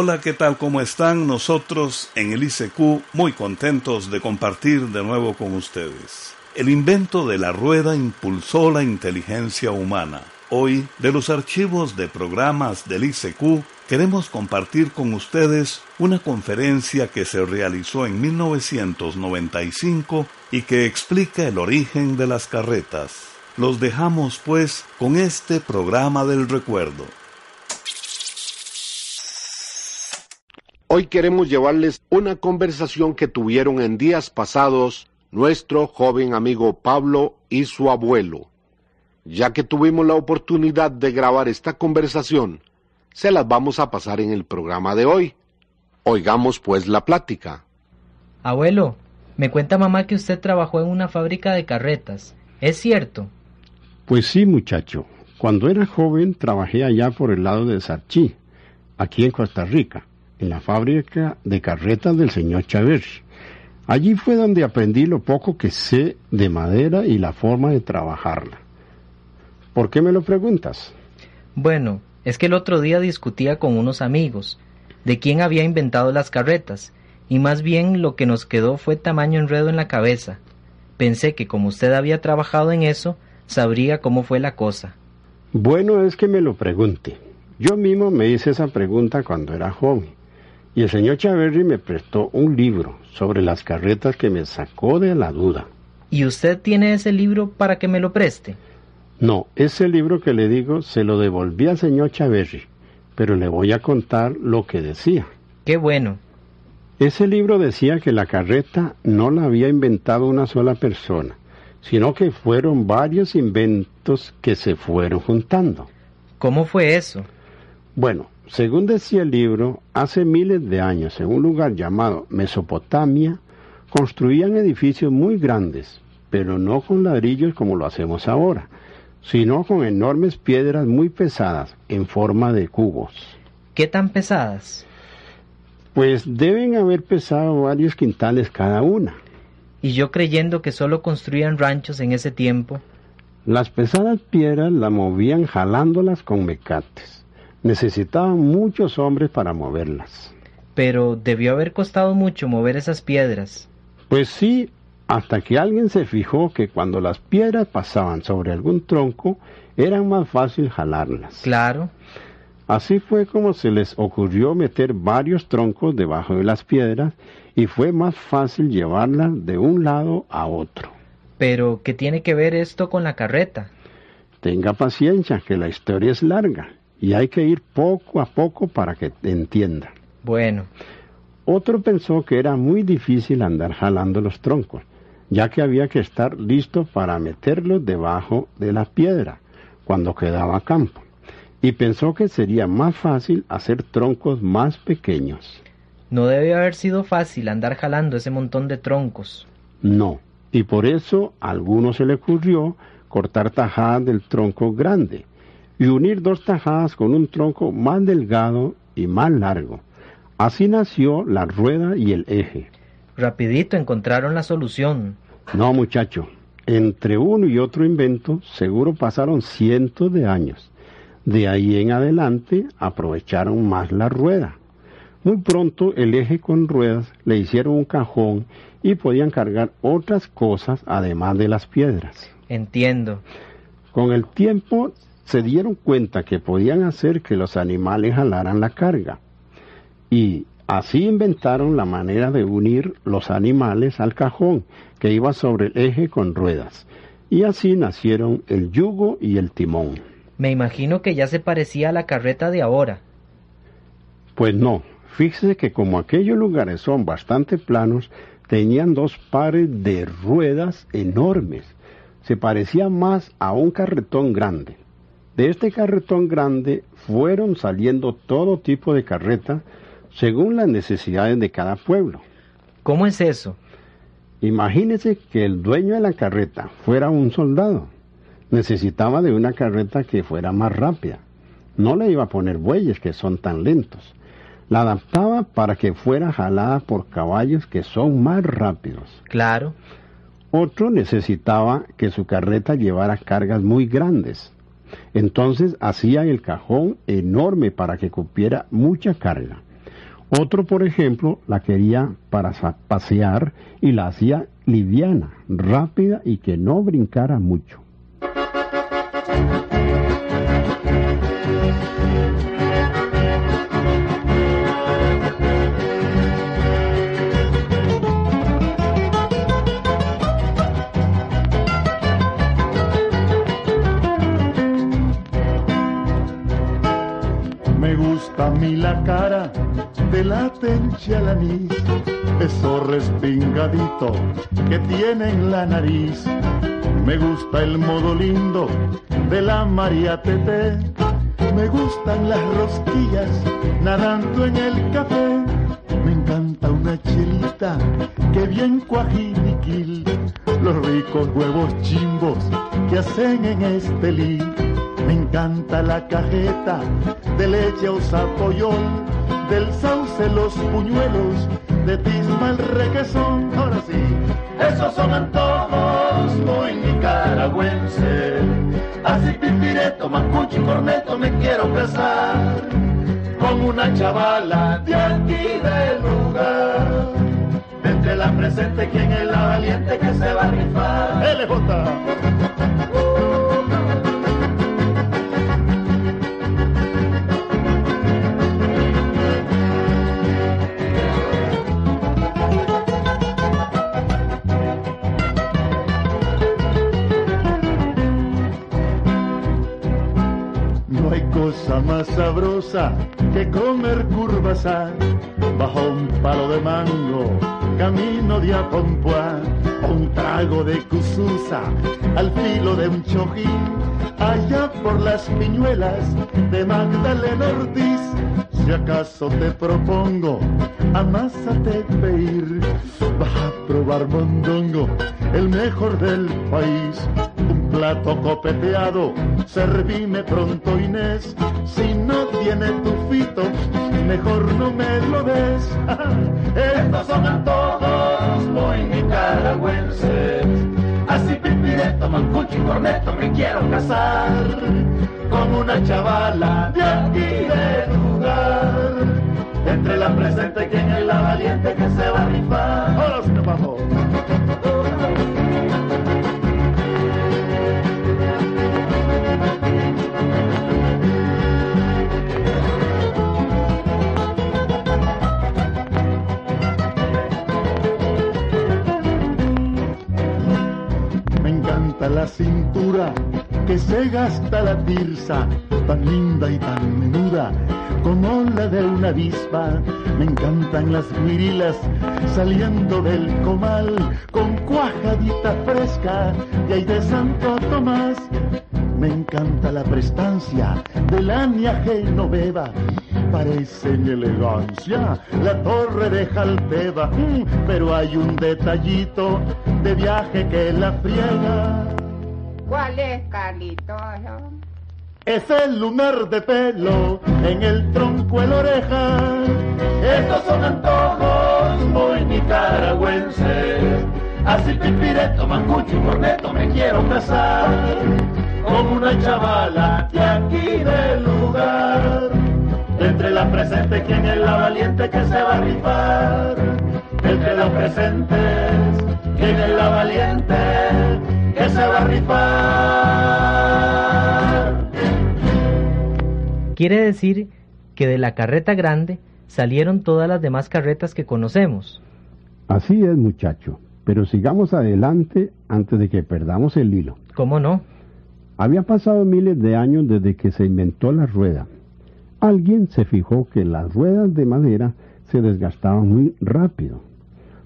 Hola, ¿qué tal? ¿Cómo están? Nosotros en el ICQ muy contentos de compartir de nuevo con ustedes. El invento de la rueda impulsó la inteligencia humana. Hoy, de los archivos de programas del ICQ, queremos compartir con ustedes una conferencia que se realizó en 1995 y que explica el origen de las carretas. Los dejamos pues con este programa del recuerdo. Hoy queremos llevarles una conversación que tuvieron en días pasados nuestro joven amigo Pablo y su abuelo. Ya que tuvimos la oportunidad de grabar esta conversación, se las vamos a pasar en el programa de hoy. Oigamos pues la plática. Abuelo, me cuenta mamá que usted trabajó en una fábrica de carretas. ¿Es cierto? Pues sí, muchacho. Cuando era joven trabajé allá por el lado de Sarchí, aquí en Costa Rica en la fábrica de carretas del señor Chávez. Allí fue donde aprendí lo poco que sé de madera y la forma de trabajarla. ¿Por qué me lo preguntas? Bueno, es que el otro día discutía con unos amigos de quién había inventado las carretas, y más bien lo que nos quedó fue tamaño enredo en la cabeza. Pensé que como usted había trabajado en eso, sabría cómo fue la cosa. Bueno es que me lo pregunte. Yo mismo me hice esa pregunta cuando era joven. Y el señor Chaverri me prestó un libro sobre las carretas que me sacó de la duda. ¿Y usted tiene ese libro para que me lo preste? No, ese libro que le digo se lo devolví al señor Chaverri, pero le voy a contar lo que decía. Qué bueno. Ese libro decía que la carreta no la había inventado una sola persona, sino que fueron varios inventos que se fueron juntando. ¿Cómo fue eso? Bueno, según decía el libro, hace miles de años, en un lugar llamado Mesopotamia, construían edificios muy grandes, pero no con ladrillos como lo hacemos ahora, sino con enormes piedras muy pesadas en forma de cubos. ¿Qué tan pesadas? Pues deben haber pesado varios quintales cada una. Y yo creyendo que solo construían ranchos en ese tiempo. Las pesadas piedras las movían jalándolas con mecates necesitaban muchos hombres para moverlas. Pero debió haber costado mucho mover esas piedras. Pues sí, hasta que alguien se fijó que cuando las piedras pasaban sobre algún tronco, era más fácil jalarlas. Claro. Así fue como se les ocurrió meter varios troncos debajo de las piedras y fue más fácil llevarlas de un lado a otro. Pero, ¿qué tiene que ver esto con la carreta? Tenga paciencia, que la historia es larga y hay que ir poco a poco para que entienda. Bueno. Otro pensó que era muy difícil andar jalando los troncos, ya que había que estar listo para meterlos debajo de la piedra cuando quedaba campo, y pensó que sería más fácil hacer troncos más pequeños. No debe haber sido fácil andar jalando ese montón de troncos. No, y por eso a alguno se le ocurrió cortar tajadas del tronco grande, y unir dos tajadas con un tronco más delgado y más largo. Así nació la rueda y el eje. Rapidito encontraron la solución. No, muchacho. Entre uno y otro invento seguro pasaron cientos de años. De ahí en adelante aprovecharon más la rueda. Muy pronto el eje con ruedas le hicieron un cajón y podían cargar otras cosas además de las piedras. Entiendo. Con el tiempo se dieron cuenta que podían hacer que los animales jalaran la carga. Y así inventaron la manera de unir los animales al cajón que iba sobre el eje con ruedas. Y así nacieron el yugo y el timón. Me imagino que ya se parecía a la carreta de ahora. Pues no, fíjese que como aquellos lugares son bastante planos, tenían dos pares de ruedas enormes. Se parecía más a un carretón grande. De este carretón grande fueron saliendo todo tipo de carretas según las necesidades de cada pueblo. ¿Cómo es eso? Imagínese que el dueño de la carreta fuera un soldado. Necesitaba de una carreta que fuera más rápida. No le iba a poner bueyes que son tan lentos. La adaptaba para que fuera jalada por caballos que son más rápidos. Claro. Otro necesitaba que su carreta llevara cargas muy grandes. Entonces hacía el cajón enorme para que cupiera mucha carga. Otro, por ejemplo, la quería para pasear y la hacía liviana, rápida y que no brincara mucho. La tencha anís, eso respingadito que tiene en la nariz. Me gusta el modo lindo de la María Tete, me gustan las rosquillas nadando en el café. Me encanta una chelita que bien cuajiniquil, los ricos huevos chimbos que hacen en este lit me encanta la cajeta de leche o zapoyol, del sauce los puñuelos, de tisma el requesón. Ahora sí, esos son antojos muy nicaragüenses. Así pipireto, mancucho y corneto me quiero casar con una chavala de aquí del lugar. Entre la presente, quien es la valiente que se va a rifar. LJ. Que comer curvasar bajo un palo de mango, camino de Apompuá, un trago de cususa al filo de un chojín, allá por las piñuelas de Magdalena Ortiz. Si acaso te propongo, amásate pedir, vas a probar mondongo, el mejor del país plato copeteado, servime pronto Inés, si no tiene tufito, mejor no me lo des. Estos son antojos muy nicaragüenses, así pipireto, mancucho y corneto me quiero casar, con una chavala de aquí de lugar. Entre la presente quien es la valiente que se va a rifar. Ahora sí, la cintura que se gasta la tirsa, tan linda y tan menuda como la de una avispa. Me encantan las virilas saliendo del comal con cuajadita fresca y ahí de Santo Tomás. Me encanta la prestancia de la Genoveva parece en elegancia la torre de Jalteva, mm, pero hay un detallito de viaje que la friega. ¿Cuál es, Carlito? Es el lunar de pelo en el tronco el oreja. Estos son antojos muy nicaragüenses. Así pipireto, mancucho y corneto me quiero casar con una chavala de aquí del lugar entre la presente, ¿quién es la valiente que se va a rifar? Entre los presentes, ¿quién es la valiente que se va a rifar? Quiere decir que de la carreta grande salieron todas las demás carretas que conocemos. Así es, muchacho. Pero sigamos adelante antes de que perdamos el hilo. ¿Cómo no? Había pasado miles de años desde que se inventó la rueda. Alguien se fijó que las ruedas de madera se desgastaban muy rápido,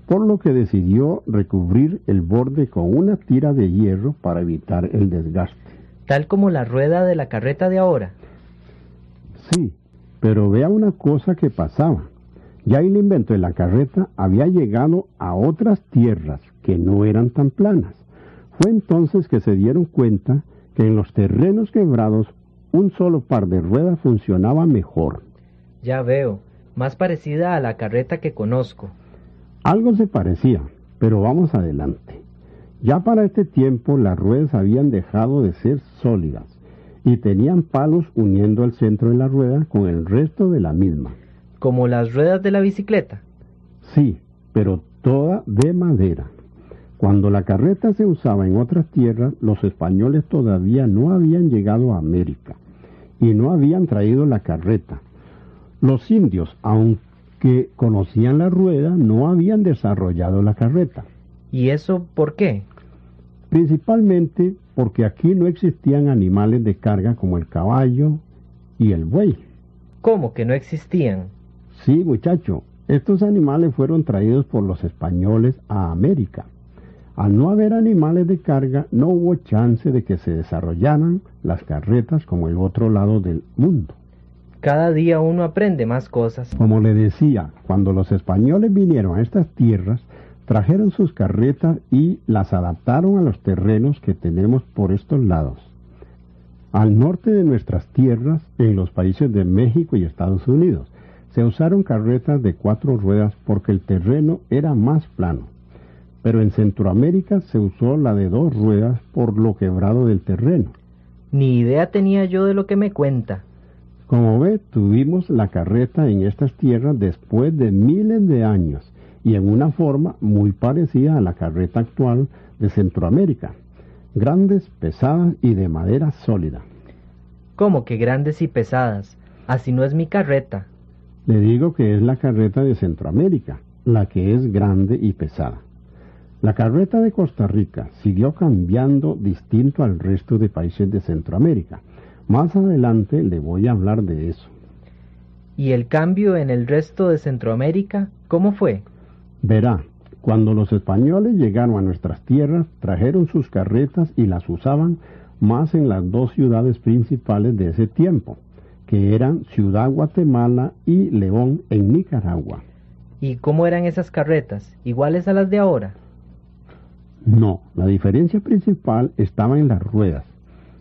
por lo que decidió recubrir el borde con una tira de hierro para evitar el desgaste. Tal como la rueda de la carreta de ahora. Sí, pero vea una cosa que pasaba. Ya el invento de la carreta había llegado a otras tierras que no eran tan planas. Fue entonces que se dieron cuenta que en los terrenos quebrados un solo par de ruedas funcionaba mejor. Ya veo, más parecida a la carreta que conozco. Algo se parecía, pero vamos adelante. Ya para este tiempo las ruedas habían dejado de ser sólidas y tenían palos uniendo el centro de la rueda con el resto de la misma. ¿Como las ruedas de la bicicleta? Sí, pero toda de madera. Cuando la carreta se usaba en otras tierras, los españoles todavía no habían llegado a América y no habían traído la carreta. Los indios, aunque conocían la rueda, no habían desarrollado la carreta. ¿Y eso por qué? Principalmente porque aquí no existían animales de carga como el caballo y el buey. ¿Cómo que no existían? Sí, muchacho, estos animales fueron traídos por los españoles a América. Al no haber animales de carga, no hubo chance de que se desarrollaran las carretas como el otro lado del mundo. Cada día uno aprende más cosas. Como le decía, cuando los españoles vinieron a estas tierras, trajeron sus carretas y las adaptaron a los terrenos que tenemos por estos lados. Al norte de nuestras tierras, en los países de México y Estados Unidos, se usaron carretas de cuatro ruedas porque el terreno era más plano pero en Centroamérica se usó la de dos ruedas por lo quebrado del terreno. Ni idea tenía yo de lo que me cuenta. Como ve, tuvimos la carreta en estas tierras después de miles de años y en una forma muy parecida a la carreta actual de Centroamérica. Grandes, pesadas y de madera sólida. ¿Cómo que grandes y pesadas? Así no es mi carreta. Le digo que es la carreta de Centroamérica, la que es grande y pesada. La carreta de Costa Rica siguió cambiando distinto al resto de países de Centroamérica. Más adelante le voy a hablar de eso. ¿Y el cambio en el resto de Centroamérica cómo fue? Verá, cuando los españoles llegaron a nuestras tierras, trajeron sus carretas y las usaban más en las dos ciudades principales de ese tiempo, que eran Ciudad Guatemala y León en Nicaragua. ¿Y cómo eran esas carretas? ¿Iguales a las de ahora? No, la diferencia principal estaba en las ruedas.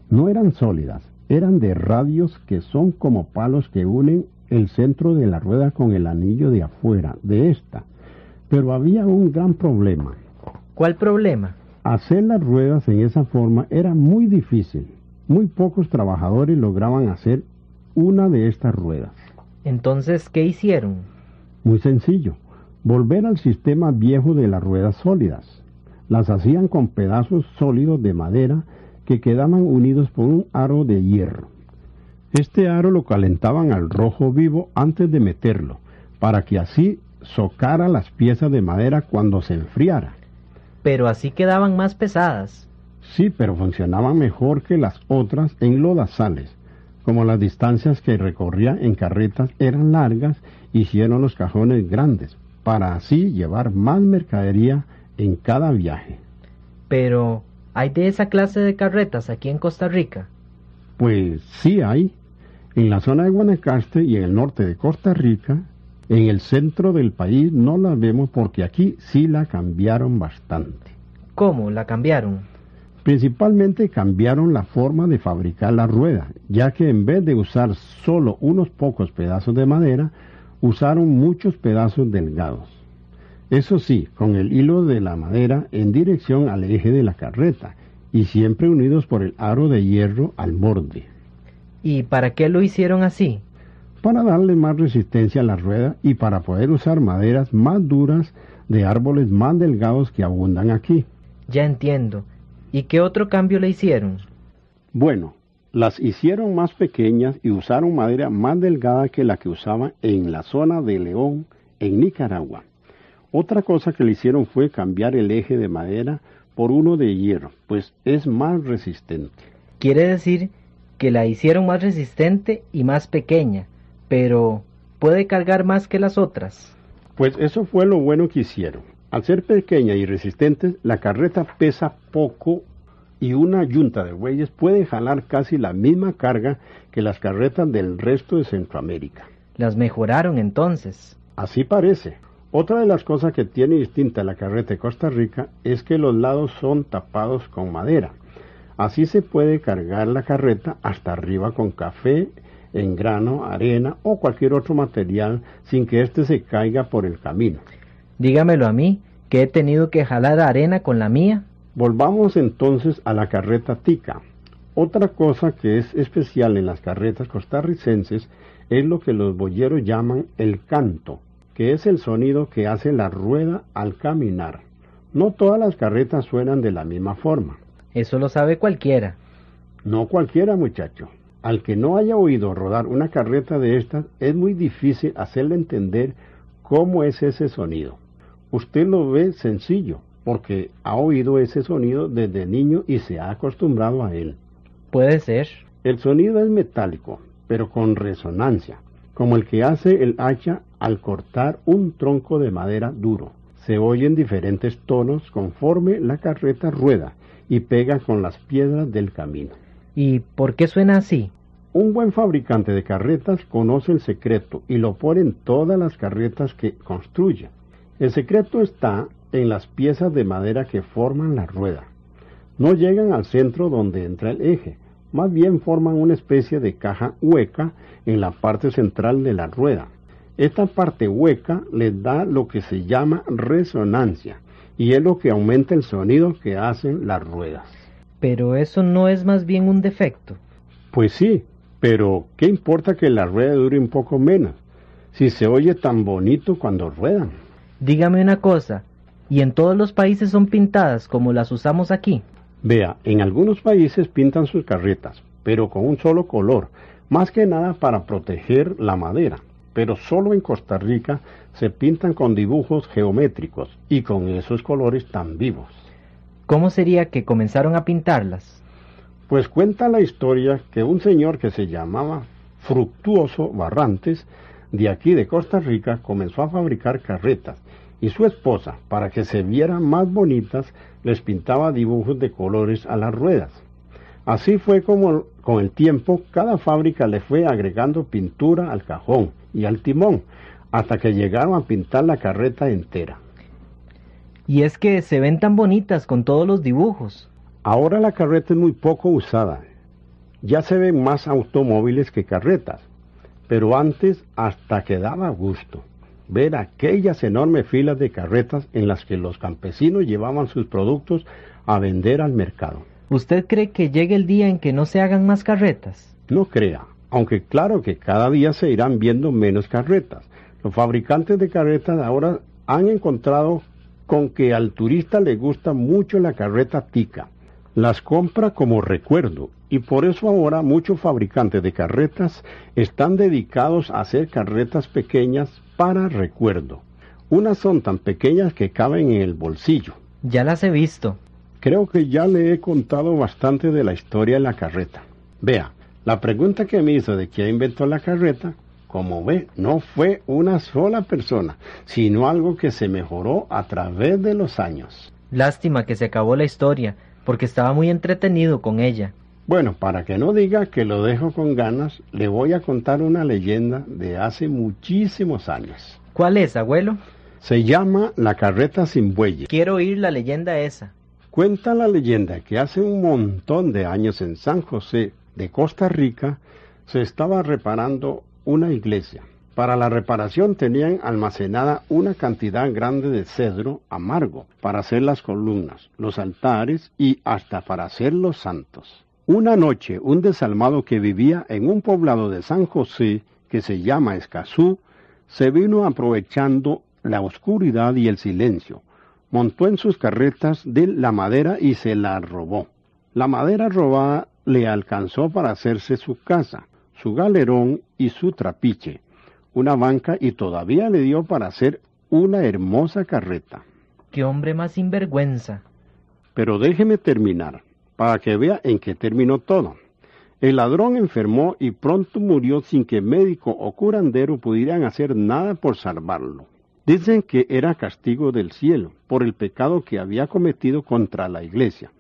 No eran sólidas, eran de radios que son como palos que unen el centro de la rueda con el anillo de afuera de esta. Pero había un gran problema. ¿Cuál problema? Hacer las ruedas en esa forma era muy difícil. Muy pocos trabajadores lograban hacer una de estas ruedas. Entonces, ¿qué hicieron? Muy sencillo, volver al sistema viejo de las ruedas sólidas las hacían con pedazos sólidos de madera que quedaban unidos por un aro de hierro. Este aro lo calentaban al rojo vivo antes de meterlo, para que así socara las piezas de madera cuando se enfriara. Pero así quedaban más pesadas. Sí, pero funcionaban mejor que las otras en lodazales. Como las distancias que recorría en carretas eran largas, hicieron los cajones grandes, para así llevar más mercadería en cada viaje. Pero, ¿hay de esa clase de carretas aquí en Costa Rica? Pues sí hay. En la zona de Guanacaste y en el norte de Costa Rica, en el centro del país no la vemos porque aquí sí la cambiaron bastante. ¿Cómo la cambiaron? Principalmente cambiaron la forma de fabricar la rueda, ya que en vez de usar solo unos pocos pedazos de madera, usaron muchos pedazos delgados. Eso sí, con el hilo de la madera en dirección al eje de la carreta y siempre unidos por el aro de hierro al borde. ¿Y para qué lo hicieron así? Para darle más resistencia a la rueda y para poder usar maderas más duras de árboles más delgados que abundan aquí. Ya entiendo. ¿Y qué otro cambio le hicieron? Bueno, Las hicieron más pequeñas y usaron madera más delgada que la que usaban en la zona de León, en Nicaragua. Otra cosa que le hicieron fue cambiar el eje de madera por uno de hierro, pues es más resistente. Quiere decir que la hicieron más resistente y más pequeña, pero ¿puede cargar más que las otras? Pues eso fue lo bueno que hicieron. Al ser pequeña y resistente, la carreta pesa poco y una yunta de bueyes puede jalar casi la misma carga que las carretas del resto de Centroamérica. Las mejoraron entonces. Así parece. Otra de las cosas que tiene distinta la carreta de Costa Rica es que los lados son tapados con madera. Así se puede cargar la carreta hasta arriba con café, en grano, arena o cualquier otro material sin que éste se caiga por el camino. Dígamelo a mí, que he tenido que jalar arena con la mía. Volvamos entonces a la carreta tica. Otra cosa que es especial en las carretas costarricenses es lo que los boyeros llaman el canto, que es el sonido que hace la rueda al caminar. No todas las carretas suenan de la misma forma. Eso lo sabe cualquiera. No cualquiera, muchacho. Al que no haya oído rodar una carreta de estas, es muy difícil hacerle entender cómo es ese sonido. Usted lo ve sencillo, porque ha oído ese sonido desde niño y se ha acostumbrado a él. Puede ser. El sonido es metálico, pero con resonancia, como el que hace el hacha al cortar un tronco de madera duro. Se oyen diferentes tonos conforme la carreta rueda y pega con las piedras del camino. ¿Y por qué suena así? Un buen fabricante de carretas conoce el secreto y lo pone en todas las carretas que construye. El secreto está en las piezas de madera que forman la rueda. No llegan al centro donde entra el eje, más bien forman una especie de caja hueca en la parte central de la rueda. Esta parte hueca les da lo que se llama resonancia y es lo que aumenta el sonido que hacen las ruedas. Pero eso no es más bien un defecto. Pues sí, pero ¿qué importa que la rueda dure un poco menos? Si se oye tan bonito cuando ruedan. Dígame una cosa, ¿y en todos los países son pintadas como las usamos aquí? Vea, en algunos países pintan sus carretas, pero con un solo color, más que nada para proteger la madera. Pero solo en Costa Rica se pintan con dibujos geométricos y con esos colores tan vivos. ¿Cómo sería que comenzaron a pintarlas? Pues cuenta la historia que un señor que se llamaba Fructuoso Barrantes, de aquí de Costa Rica, comenzó a fabricar carretas y su esposa, para que se vieran más bonitas, les pintaba dibujos de colores a las ruedas. Así fue como con el tiempo cada fábrica le fue agregando pintura al cajón y al timón, hasta que llegaron a pintar la carreta entera. Y es que se ven tan bonitas con todos los dibujos. Ahora la carreta es muy poco usada. Ya se ven más automóviles que carretas, pero antes hasta quedaba gusto ver aquellas enormes filas de carretas en las que los campesinos llevaban sus productos a vender al mercado. ¿Usted cree que llegue el día en que no se hagan más carretas? No crea, aunque claro que cada día se irán viendo menos carretas. Los fabricantes de carretas ahora han encontrado con que al turista le gusta mucho la carreta tica. Las compra como recuerdo y por eso ahora muchos fabricantes de carretas están dedicados a hacer carretas pequeñas para recuerdo. Unas son tan pequeñas que caben en el bolsillo. Ya las he visto. Creo que ya le he contado bastante de la historia de la carreta. Vea, la pregunta que me hizo de quién inventó la carreta, como ve, no fue una sola persona, sino algo que se mejoró a través de los años. Lástima que se acabó la historia, porque estaba muy entretenido con ella. Bueno, para que no diga que lo dejo con ganas, le voy a contar una leyenda de hace muchísimos años. ¿Cuál es, abuelo? Se llama La carreta sin bueyes. Quiero oír la leyenda esa. Cuenta la leyenda que hace un montón de años en San José de Costa Rica se estaba reparando una iglesia. Para la reparación tenían almacenada una cantidad grande de cedro amargo para hacer las columnas, los altares y hasta para hacer los santos. Una noche, un desalmado que vivía en un poblado de San José, que se llama Escazú, se vino aprovechando la oscuridad y el silencio. Montó en sus carretas de la madera y se la robó. La madera robada le alcanzó para hacerse su casa, su galerón y su trapiche, una banca y todavía le dio para hacer una hermosa carreta. ¡Qué hombre más sinvergüenza! Pero déjeme terminar, para que vea en qué terminó todo. El ladrón enfermó y pronto murió sin que médico o curandero pudieran hacer nada por salvarlo. Dicen que era castigo del cielo por el pecado que había cometido contra la iglesia.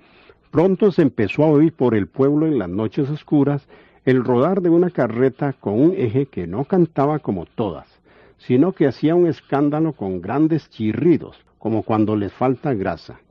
Pronto se empezó a oír por el pueblo en las noches oscuras el rodar de una carreta con un eje que no cantaba como todas, sino que hacía un escándalo con grandes chirridos, como cuando les falta grasa.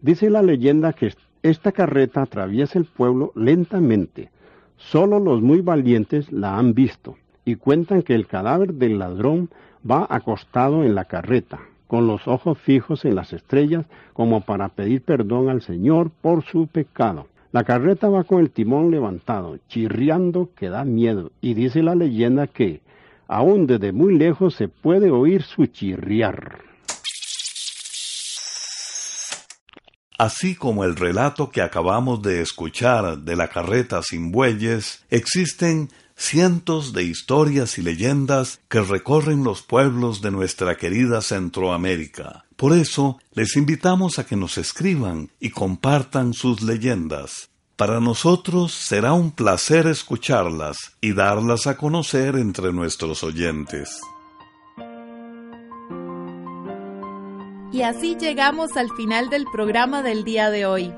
Dice la leyenda que esta carreta atraviesa el pueblo lentamente. Solo los muy valientes la han visto y cuentan que el cadáver del ladrón va acostado en la carreta, con los ojos fijos en las estrellas, como para pedir perdón al Señor por su pecado. La carreta va con el timón levantado, chirriando que da miedo, y dice la leyenda que, aún desde muy lejos, se puede oír su chirriar. Así como el relato que acabamos de escuchar de la carreta sin bueyes, existen cientos de historias y leyendas que recorren los pueblos de nuestra querida Centroamérica. Por eso, les invitamos a que nos escriban y compartan sus leyendas. Para nosotros será un placer escucharlas y darlas a conocer entre nuestros oyentes. Y así llegamos al final del programa del día de hoy.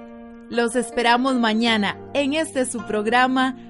Los esperamos mañana en este su programa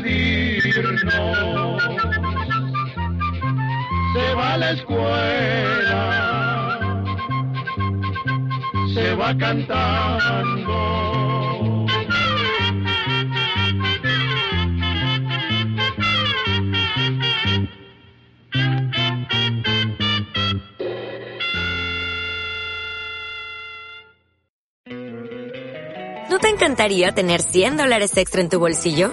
Despedirnos. Se va a la escuela, se va cantando. te encantaría tener 100 dólares extra en tu bolsillo?